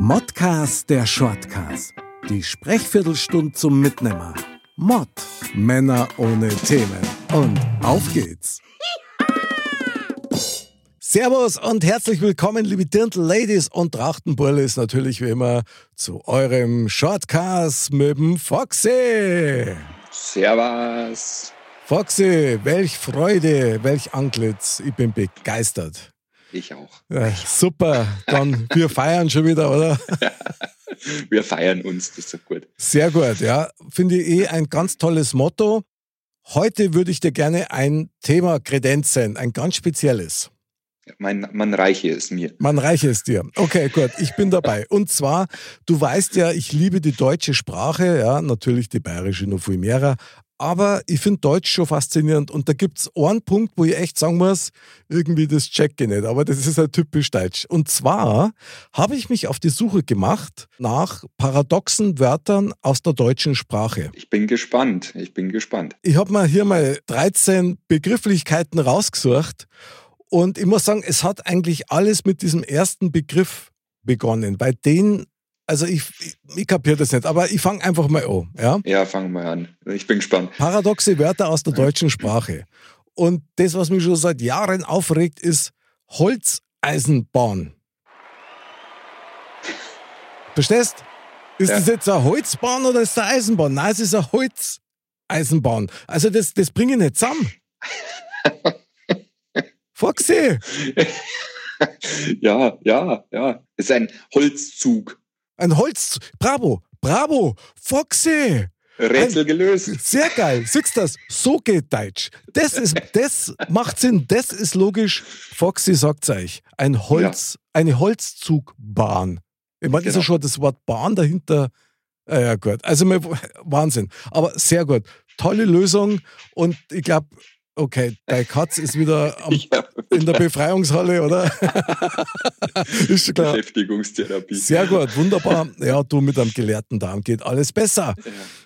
Modcast der Shortcast. Die Sprechviertelstunde zum Mitnehmer. Mod. Männer ohne Themen. Und auf geht's. Servus und herzlich willkommen, liebe Dirndl Ladies und Trachtenburles, natürlich wie immer zu eurem Shortcast mit dem Foxy. Servus. Foxy, welch Freude, welch Antlitz. Ich bin begeistert. Ich auch. Ja, super, dann wir feiern schon wieder, oder? wir feiern uns, das ist doch gut. Sehr gut, ja. Finde ich eh ein ganz tolles Motto. Heute würde ich dir gerne ein Thema kredenzen, ein ganz spezielles. Mein, man reiche es mir. Man reiche es dir. Okay, gut, ich bin dabei. Und zwar, du weißt ja, ich liebe die deutsche Sprache, ja, natürlich die bayerische noch viel mehr, aber ich finde Deutsch schon faszinierend und da gibt es einen Punkt, wo ich echt sagen muss, irgendwie das checke ich nicht, aber das ist halt typisch deutsch. Und zwar habe ich mich auf die Suche gemacht nach paradoxen Wörtern aus der deutschen Sprache. Ich bin gespannt, ich bin gespannt. Ich habe mal hier mal 13 Begrifflichkeiten rausgesucht und ich muss sagen, es hat eigentlich alles mit diesem ersten Begriff begonnen. Bei denen, also ich, ich, ich kapiere das nicht, aber ich fange einfach mal an. Ja, ja fangen wir an. Ich bin gespannt. Paradoxe Wörter aus der deutschen Sprache. Und das, was mich schon seit Jahren aufregt, ist Holzeisenbahn. Verstehst? Ist ja. das jetzt eine Holzbahn oder ist das eine Eisenbahn? Nein, es ist eine Holzeisenbahn. Also das, das bringe ich nicht zusammen. Foxy! ja, ja, ja. Es ist ein Holzzug. Ein Holzzug. Bravo, bravo, Foxy! Rätsel gelöst. Sehr geil. Siehst du das? So geht Deutsch. Das, ist, das macht Sinn. Das ist logisch. Foxy sagt euch. Ein Holz, ja. eine Holzzugbahn. Ich meine, genau. ist ja schon das Wort Bahn dahinter. Ja, gut. Also, Wahnsinn. Aber sehr gut. Tolle Lösung. Und ich glaube, Okay, dein Katz ist wieder am, ja, in der Befreiungshalle, oder? ist klar. Beschäftigungstherapie. Sehr gut, wunderbar. Ja, du mit einem gelehrten Darm geht alles besser.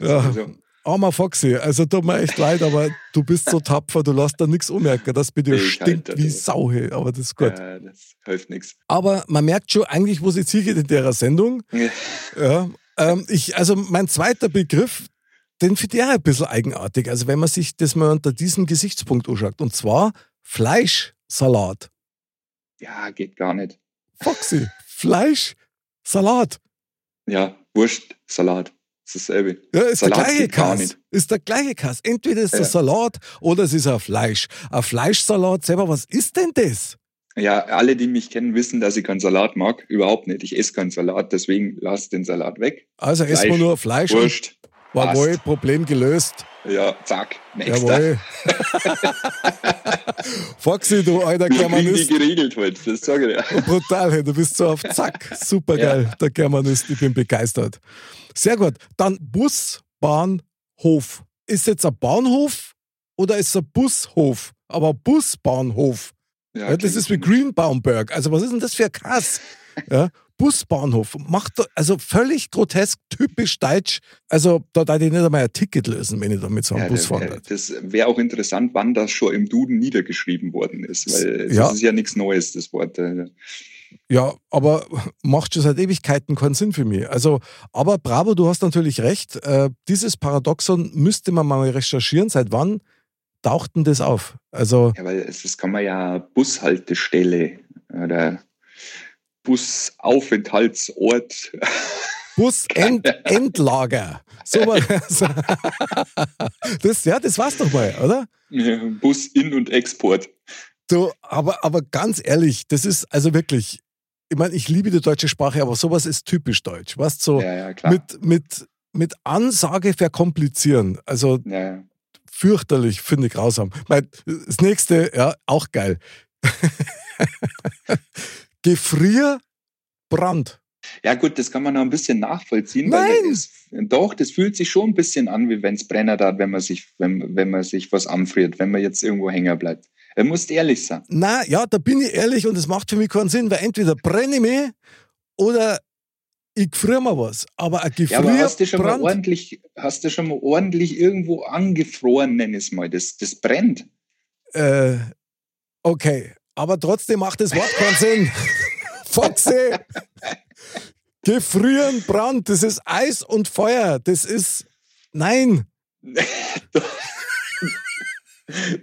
Ja, ja. Armer Foxy, also tut mir echt leid, aber du bist so tapfer, du lässt da nichts ummerken, das bei dir stinkt wie Sau, aber das ist gut. Ja, das hilft nichts. Aber man merkt schon eigentlich, wo sie zielt in der Sendung. Ja. Ähm, ich, also mein zweiter Begriff, den finde ich auch ein bisschen eigenartig. Also wenn man sich das mal unter diesem Gesichtspunkt anschaut. Und zwar Fleischsalat. Ja, geht gar nicht. Foxy, Fleischsalat. Ja, Wurstsalat. Das ist dasselbe. Ja, ist Salat der gleiche Kass. Ist der gleiche Kass. Entweder ist es ja. Salat oder es ist ein Fleisch. Ein Fleischsalat selber, was ist denn das? Ja, alle, die mich kennen, wissen, dass ich keinen Salat mag. Überhaupt nicht. Ich esse keinen Salat, deswegen lass den Salat weg. Also essen wir nur Fleisch. Wurst. Jawohl, Problem gelöst. Ja, zack, nächster. Jawohl. Foxy, du alter Germanist. die geregelt heute, das sage ich dir. Brutal, hey, du bist so auf Zack. Super geil, ja. der Germanist, ich bin begeistert. Sehr gut. Dann Bus, Bahn, Hof. Ist jetzt ein Bahnhof oder ist es ein Bushof? Aber Busbahnhof. Ja, ja, das ist wie Greenbaumberg. Also was ist denn das für ein Kass? Ja, Busbahnhof. Macht also völlig grotesk, typisch deutsch. Also da darf ich nicht einmal ein Ticket lösen, wenn ich da mit so einem ja, Bus fahre. Das wäre auch interessant, wann das schon im Duden niedergeschrieben worden ist, weil das ja. ist ja nichts Neues, das Wort. Äh. Ja, aber macht schon seit Ewigkeiten keinen Sinn für mich. Also, aber bravo, du hast natürlich recht. Äh, dieses Paradoxon müsste man mal recherchieren. Seit wann taucht denn das auf? Also, ja, weil das kann man ja Bushaltestelle oder Busaufenthaltsort. Busendlager. So das, ja, das war's doch mal, oder? Ja, Bus in- und Export. Du, aber, aber ganz ehrlich, das ist also wirklich, ich meine, ich liebe die deutsche Sprache, aber sowas ist typisch deutsch. Weißt so ja, ja, mit, mit, mit Ansage verkomplizieren. Also ja, fürchterlich, finde ich grausam. Das nächste, ja, auch geil. Gefrierbrand. Ja gut, das kann man noch ein bisschen nachvollziehen. Nein. Das, doch, das fühlt sich schon ein bisschen an, wie wenn es Brenner hat, wenn man sich, wenn, wenn man sich was anfriert, wenn man jetzt irgendwo hängen bleibt. Er muss ehrlich sein. Na ja, da bin ich ehrlich und es macht für mich keinen Sinn, weil entweder brenne ich mich oder ich gefriere mir was. Aber ein Gefrierbrand... Ja, aber hast du schon mal ordentlich, hast du schon mal ordentlich irgendwo angefroren, nenn es mal. Das, das brennt. Äh, okay, aber trotzdem macht das Wort keinen Sinn. Foxy! Gefrieren, Brand, das ist Eis und Feuer. Das ist. Nein.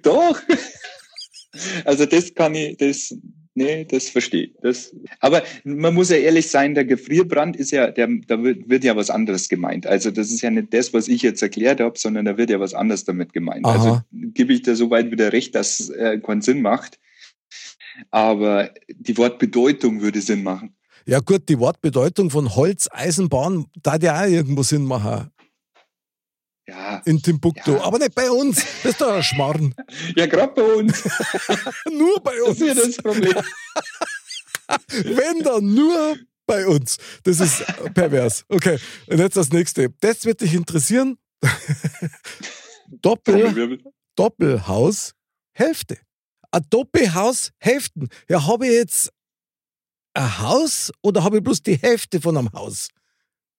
Doch. Also das kann ich, das, nee, das verstehe ich. Das, aber man muss ja ehrlich sein, der Gefrierbrand ist ja, der, da wird, ja was anderes gemeint. Also das ist ja nicht das, was ich jetzt erklärt habe, sondern da wird ja was anderes damit gemeint. Aha. Also gebe ich da soweit wieder recht, dass äh, keinen Sinn macht. Aber die Wortbedeutung würde Sinn machen. Ja, gut, die Wortbedeutung von Holz, Eisenbahn, da ja auch irgendwo Sinn machen. Ja, In Timbuktu. Ja. Aber nicht bei uns. Das ist doch ein Schmarrn. ja gerade bei uns. Nur bei Das uns. ist ja das Problem. Wenn dann nur bei uns. Das ist pervers. Okay, und jetzt das nächste. Das wird dich interessieren. Doppel, Doppelhaus, Hälfte. Ein Doppelhaus, Hälften. Ja, habe ich jetzt ein Haus oder habe ich bloß die Hälfte von einem Haus?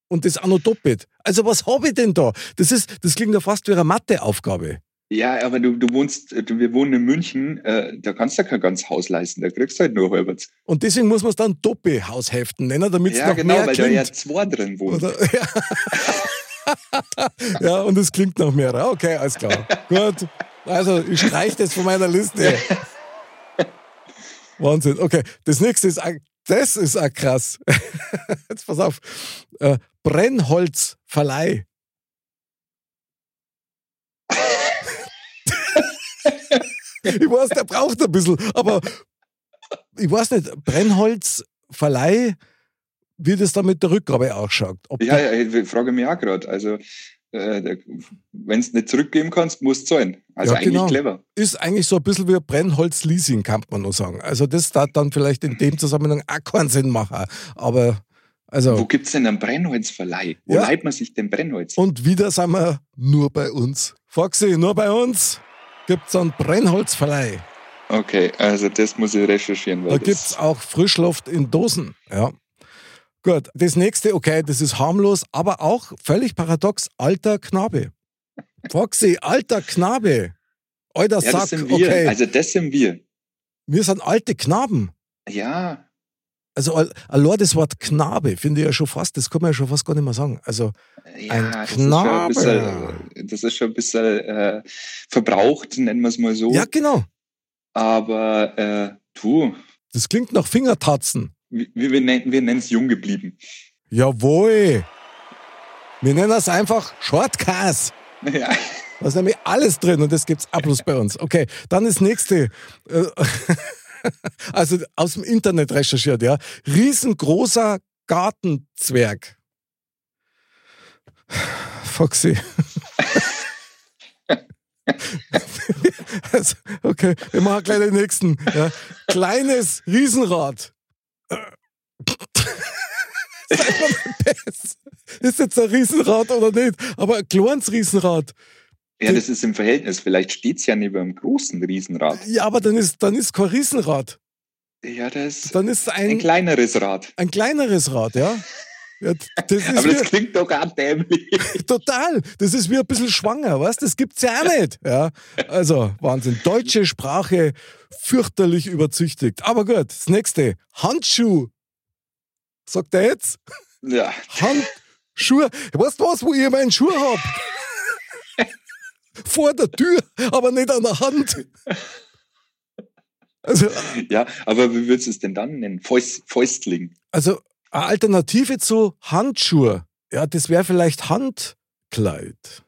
Und das auch noch doppelt. Also was habe ich denn da? Das ist, das klingt ja fast wie eine Matheaufgabe. Ja, aber du, du wohnst, du, wir wohnen in München, äh, da kannst du kein ganzes Haus leisten, da kriegst du halt nur halbwegs. Und deswegen muss man es dann Doppelhaushälften nennen, damit es Ja, noch genau, mehr weil da klingt. ja zwei drin wohnen. Ja. ja, und es klingt nach mehr. Okay, alles klar. Gut. Also, ich streiche das von meiner Liste. Wahnsinn. Okay, das nächste ist, das ist auch krass. Jetzt pass auf. Äh, Brennholzverleih. ich weiß, der braucht ein bisschen, aber ich weiß nicht, Brennholzverleih, wie das da mit der Rückgabe ausschaut. Ja, ja, ich frage mich auch gerade. Also, äh, wenn du nicht zurückgeben kannst, musst du zahlen. Also Ja, eigentlich genau. clever. ist eigentlich so ein bisschen wie Brennholz-Leasing, kann man nur sagen. Also das darf dann vielleicht in dem Zusammenhang auch keinen Sinn machen. Aber, Wo also, gibt's denn einen Brennholzverleih? Wo Ja. leiht man sich denn Brennholz? und wieder sind wir nur bei uns. Foxy, nur bei uns gibt's einen Brennholzverleih. Okay, also das muss ich recherchieren. Da das, gibt's auch Frischluft in Dosen. Ja. Gut, das nächste, okay, das ist harmlos, aber auch völlig paradox, alter Knabe. Foxy, alter Knabe. Alter ja, Sack, das sind wir. okay. Also das sind wir. wir sind alte Knaben. Ja, Also al- allein das Wort Knabe finde ich ja schon fast, das kann man ja schon fast gar nicht mehr sagen. Also ja Ein das, ist schon ein Knabe. bisschen, das ist schon ein bisschen äh, verbraucht, nennen wir es mal so. ja genau, Aber äh, du, das klingt nach Fingertatzen. Wir, wir nennen wir es jung geblieben. Jawohl. Wir nennen das einfach Shortcast. Ja. Da ist nämlich alles drin und das gibt's auch bloß bei uns. Okay, dann das nächste. Äh, Also aus dem Internet recherchiert, ja. Riesengroßer Gartenzwerg. Foxy. Also, okay, wir machen gleich den nächsten. Ja. Kleines Riesenrad. Ist jetzt ein Riesenrad oder nicht? Aber ein kleines Riesenrad. ja, das ist im Verhältnis. Vielleicht steht's ja neben einem großen Riesenrad. Ja, aber dann ist, dann ist kein Riesenrad. Ja, das ist Dann ist ein ein, kleineres Rad. ein kleineres Rad, ja. Ja das Aber das wie, klingt doch auch dämlich. total. Das ist wie ein bisschen schwanger, was? Das gibt's ja auch nicht. Ja. Also, Wahnsinn. Deutsche Sprache fürchterlich überzüchtigt. Aber gut, das nächste. Handschuh. Sagt er jetzt? Ja, Handschuhe. Weißt du was, wo ich meinen Schuh hab? Vor der Tür, aber nicht an der Hand. Also, ja, aber wie würdest du es denn dann nennen? Fäust, Fäustling. Also eine Alternative zu Handschuhe, ja, das wäre vielleicht Handkleid.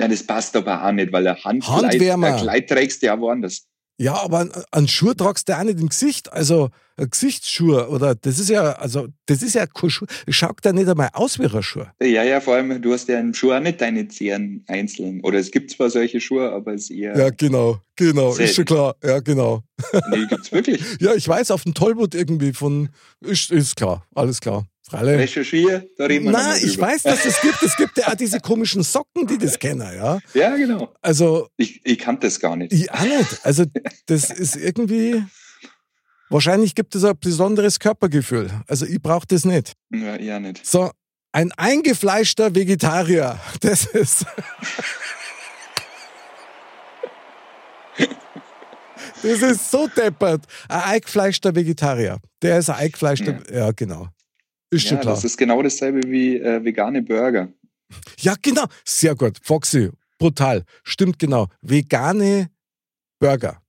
Ja, das passt aber auch nicht, weil ein Handkleid, Handwärmer. ein Kleid trägst du ja woanders. Ja, aber an- an Schuh tragst du auch nicht im Gesicht. Also ein Gesichtsschuh oder das ist ja, also das ist ja kein Schuh. Schaut ja nicht einmal aus wie ein Schuh. Ja, ja, vor allem, du hast ja im Schuh auch nicht deine Zehen einzeln. Oder es gibt zwar solche Schuhe, aber es ist eher. Ja, genau, genau, ist Selten. schon klar. Ja, genau. Nee, gibt's wirklich. Ja, ich weiß, auf dem Tollwood irgendwie von, ist, ist klar, alles klar. Freilich. Recherchiere, da reden wir Nein, ich weiß, dass es gibt. Es gibt ja auch diese komischen Socken, die das kennen, ja. Ja, genau. Also Ich, ich kannte das gar nicht. Ich auch nicht. Also, das ist irgendwie. Wahrscheinlich gibt es ein besonderes Körpergefühl. Also, ich brauche das nicht. Ja, ja nicht. So, ein eingefleischter Vegetarier. Das ist. Das ist so deppert. Ein eingefleischter Vegetarier. Der ist ein eingefleischter. Ja, genau. Ist Ja, schon klar. das ist genau dasselbe wie äh, vegane Burger. Ja, genau. Sehr gut. Foxy, brutal. Stimmt genau. Vegane Burger.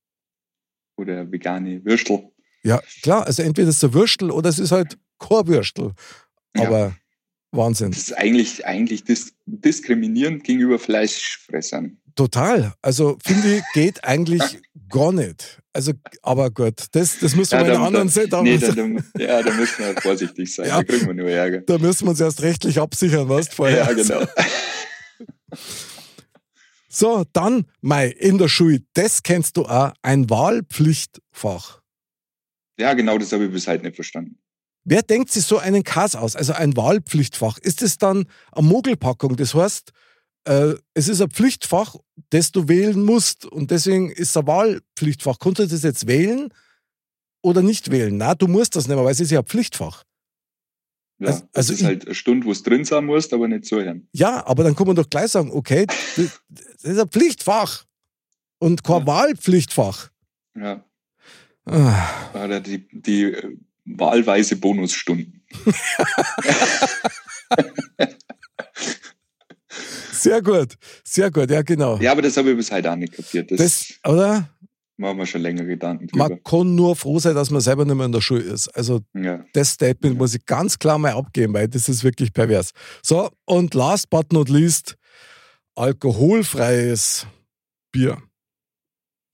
Oder vegane Würstel. Ja, klar. Also entweder ist es ein Würstel oder es ist halt kein Würstel. Ja. Aber Wahnsinn. Das ist eigentlich, eigentlich dis diskriminierend gegenüber Fleischfressern. Total. Also finde ich, geht eigentlich gar nicht. Also, aber gut, das, das müssen wir in einer anderen Set nee, da, da, ja, da müssen wir vorsichtig sein. Ja. Da kriegen wir nur Ärger. Da müssen wir uns erst rechtlich absichern, was vorher. Ja, genau. So, dann, Mai, in der Schule, das kennst du auch, ein Wahlpflichtfach. Ja, genau, das habe ich bis heute nicht verstanden. Wer denkt sich so einen Kass aus? Also ein Wahlpflichtfach. Ist es dann eine Mogelpackung? Das heißt, äh, es ist ein Pflichtfach, das du wählen musst und deswegen ist es ein Wahlpflichtfach. Kannst du das jetzt wählen oder nicht wählen? Na, du musst das nicht mehr, weil es ist ja ein Pflichtfach. Ja, Also- also ist ich- halt eine Stunde, wo es drin sein muss, aber nicht so hören. Ja, aber dann kann man doch gleich sagen, okay, das das ist ein Pflichtfach und kein Ja. Wahlpflichtfach. Ja. Ah, die, die äh, wahlweise Bonusstunden. Sehr gut, sehr gut, ja genau. Ja, aber das habe ich bis heute auch nicht kapiert. Das, Das, oder? machen wir schon länger Gedanken drüber. Man kann nur froh sein, dass man selber nicht mehr in der Schule ist. Also Ja. das Statement muss ich ganz klar mal abgeben, weil das ist wirklich pervers. So, und last but not least, alkoholfreies Bier.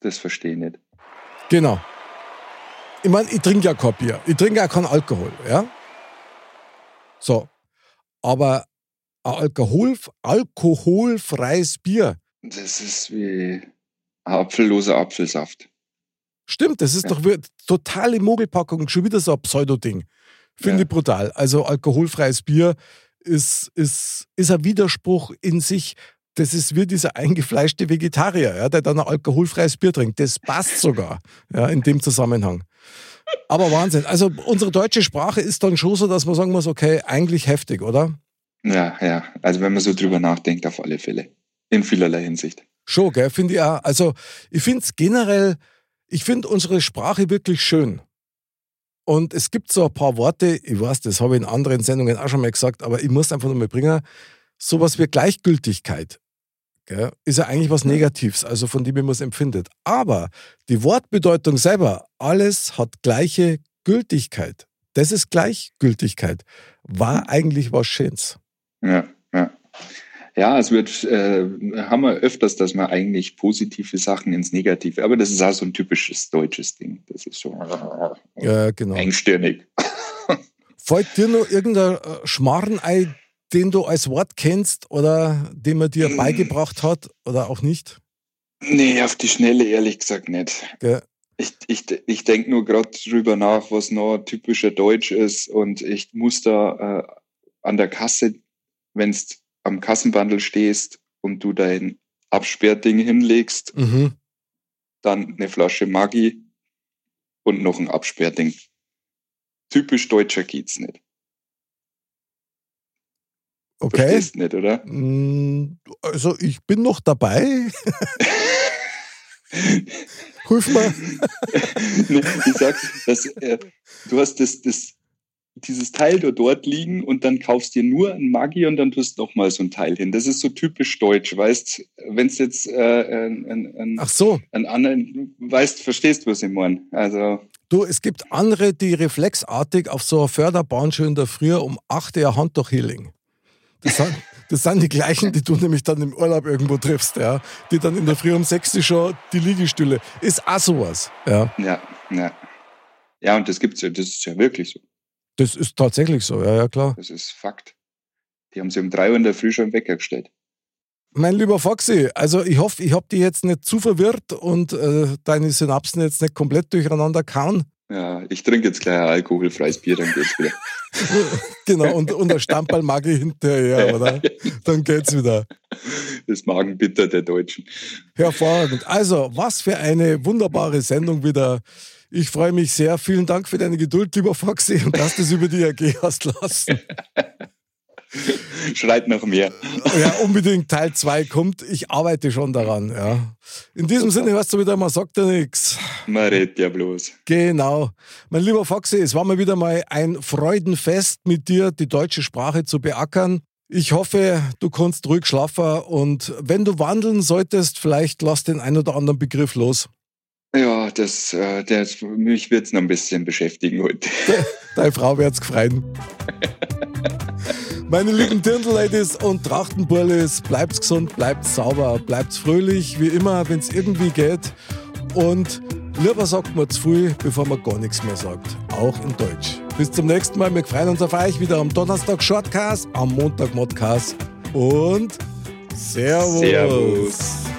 Das verstehe ich nicht. Genau. Ich meine, ich trinke ja kein Bier. Ich trinke ja keinen Alkohol, ja? So. Aber Alkohol, alkoholfreies Bier, Das ist wie apfelloser Apfelsaft. stimmt, das ist Ja. doch totale Mogelpackung, schon wieder so ein Pseudo-Ding. Finde Ja. ich brutal. Also alkoholfreies Bier ist, ist, ist ein Widerspruch in sich. Das ist wie dieser eingefleischte Vegetarier, ja, der dann ein alkoholfreies Bier trinkt. Das passt sogar ja, in dem Zusammenhang. Aber Wahnsinn. Also unsere deutsche Sprache ist dann schon so, dass man sagen muss, okay, eigentlich heftig, oder? Ja, ja. Also wenn man so drüber nachdenkt, auf alle Fälle. In vielerlei Hinsicht. Schon, gell, finde ich auch. Also ich finde es generell, ich finde unsere Sprache wirklich schön. Und es gibt so ein paar Worte, ich weiß, das habe ich in anderen Sendungen auch schon mal gesagt, aber ich muss einfach noch mal bringen, sowas wie Gleichgültigkeit. Gell, ist ja eigentlich was Negatives, also von dem man es empfindet. Aber die Wortbedeutung selber, alles hat gleiche Gültigkeit. Das ist Gleichgültigkeit. War eigentlich was Schönes. Ja, ja. Ja, es wird, äh, haben wir öfters, dass man eigentlich positive Sachen ins Negative, aber das ist auch so ein typisches deutsches Ding. Das ist so Ja, genau. engstirnig. Fällt dir noch irgendein äh, Schmarrn ein, den du als Wort kennst oder den man dir Mm. beigebracht hat oder auch nicht? Nee, auf die Schnelle ehrlich gesagt nicht. Gell? Ich, ich, ich denke nur gerade drüber nach, was noch typischer Deutsch ist und ich muss da äh, an der Kasse, wenn du am Kassenbandel stehst und du dein Absperrding hinlegst, Mhm. dann eine Flasche Maggi und noch ein Absperrding. Typisch Deutscher geht's nicht. Okay. Verstehst nicht, oder? Mm, Also ich bin noch dabei. Hilf mir. Nee, ich sag, dass, äh, du hast das, das, dieses Teil da dort liegen und dann kaufst dir nur ein Maggi und dann tust noch mal so ein Teil hin. Das ist so typisch deutsch, weißt, wenn es jetzt äh, ein, ein, ein, Ach so, ein anderen, weißt, verstehst, was ich meine. Also, du, es gibt andere, die reflexartig auf so einer Förderbahn schon in der Früh um 8 Uhr Hand durch Healing. Das sind, das sind die gleichen, die du nämlich dann im Urlaub irgendwo triffst, ja. Die dann in der Früh um 6 Uhr schon die Liegestühle. Ist auch sowas, ja. ja, ja. Ja, und das gibt's ja, das ist ja wirklich so. Das ist tatsächlich so, ja, ja, klar. Das ist Fakt. Die haben sie um drei Uhr in der Früh schon weggestellt. Mein lieber Foxy, also ich hoffe, ich habe dich jetzt nicht zu verwirrt und äh, deine Synapsen jetzt nicht komplett durcheinander kauen. Ja, ich trinke jetzt gleich ein alkoholfreies Bier, dann geht's wieder. genau, und, und ein Stamperl mag ich hinterher, oder? Dann geht's wieder. Das Magenbitter der Deutschen. Hervorragend. Also, was für eine wunderbare Sendung wieder. Ich freue mich sehr. Vielen Dank für deine Geduld, lieber Foxy, und dass du es über die AG hast lassen. Schreit noch mehr. Ja, unbedingt Teil 2 kommt. Ich arbeite schon daran, ja. In diesem Sinne hörst du wieder, man sagt ja nichts. Man redet ja bloß. Genau. Mein lieber Foxy, es war mal wieder mal ein Freudenfest mit dir, die deutsche Sprache zu beackern. Ich hoffe, du kannst ruhig schlafen und wenn du wandeln solltest, vielleicht lass den ein oder anderen Begriff los. Ja, das, äh, das mich wird es noch ein bisschen beschäftigen heute. Deine Frau wird's gefreien. Meine lieben Dirndl-Ladies und Trachtenburlis, bleibt's gesund, bleibt sauber, bleibt fröhlich, wie immer, wenn es irgendwie geht. Und lieber sagt man zu viel, bevor man gar nichts mehr sagt. Auch in Deutsch. Bis zum nächsten Mal. Wir freuen uns auf euch wieder am Donnerstag Shortcast, am Montag Modcast und Servus. Servus.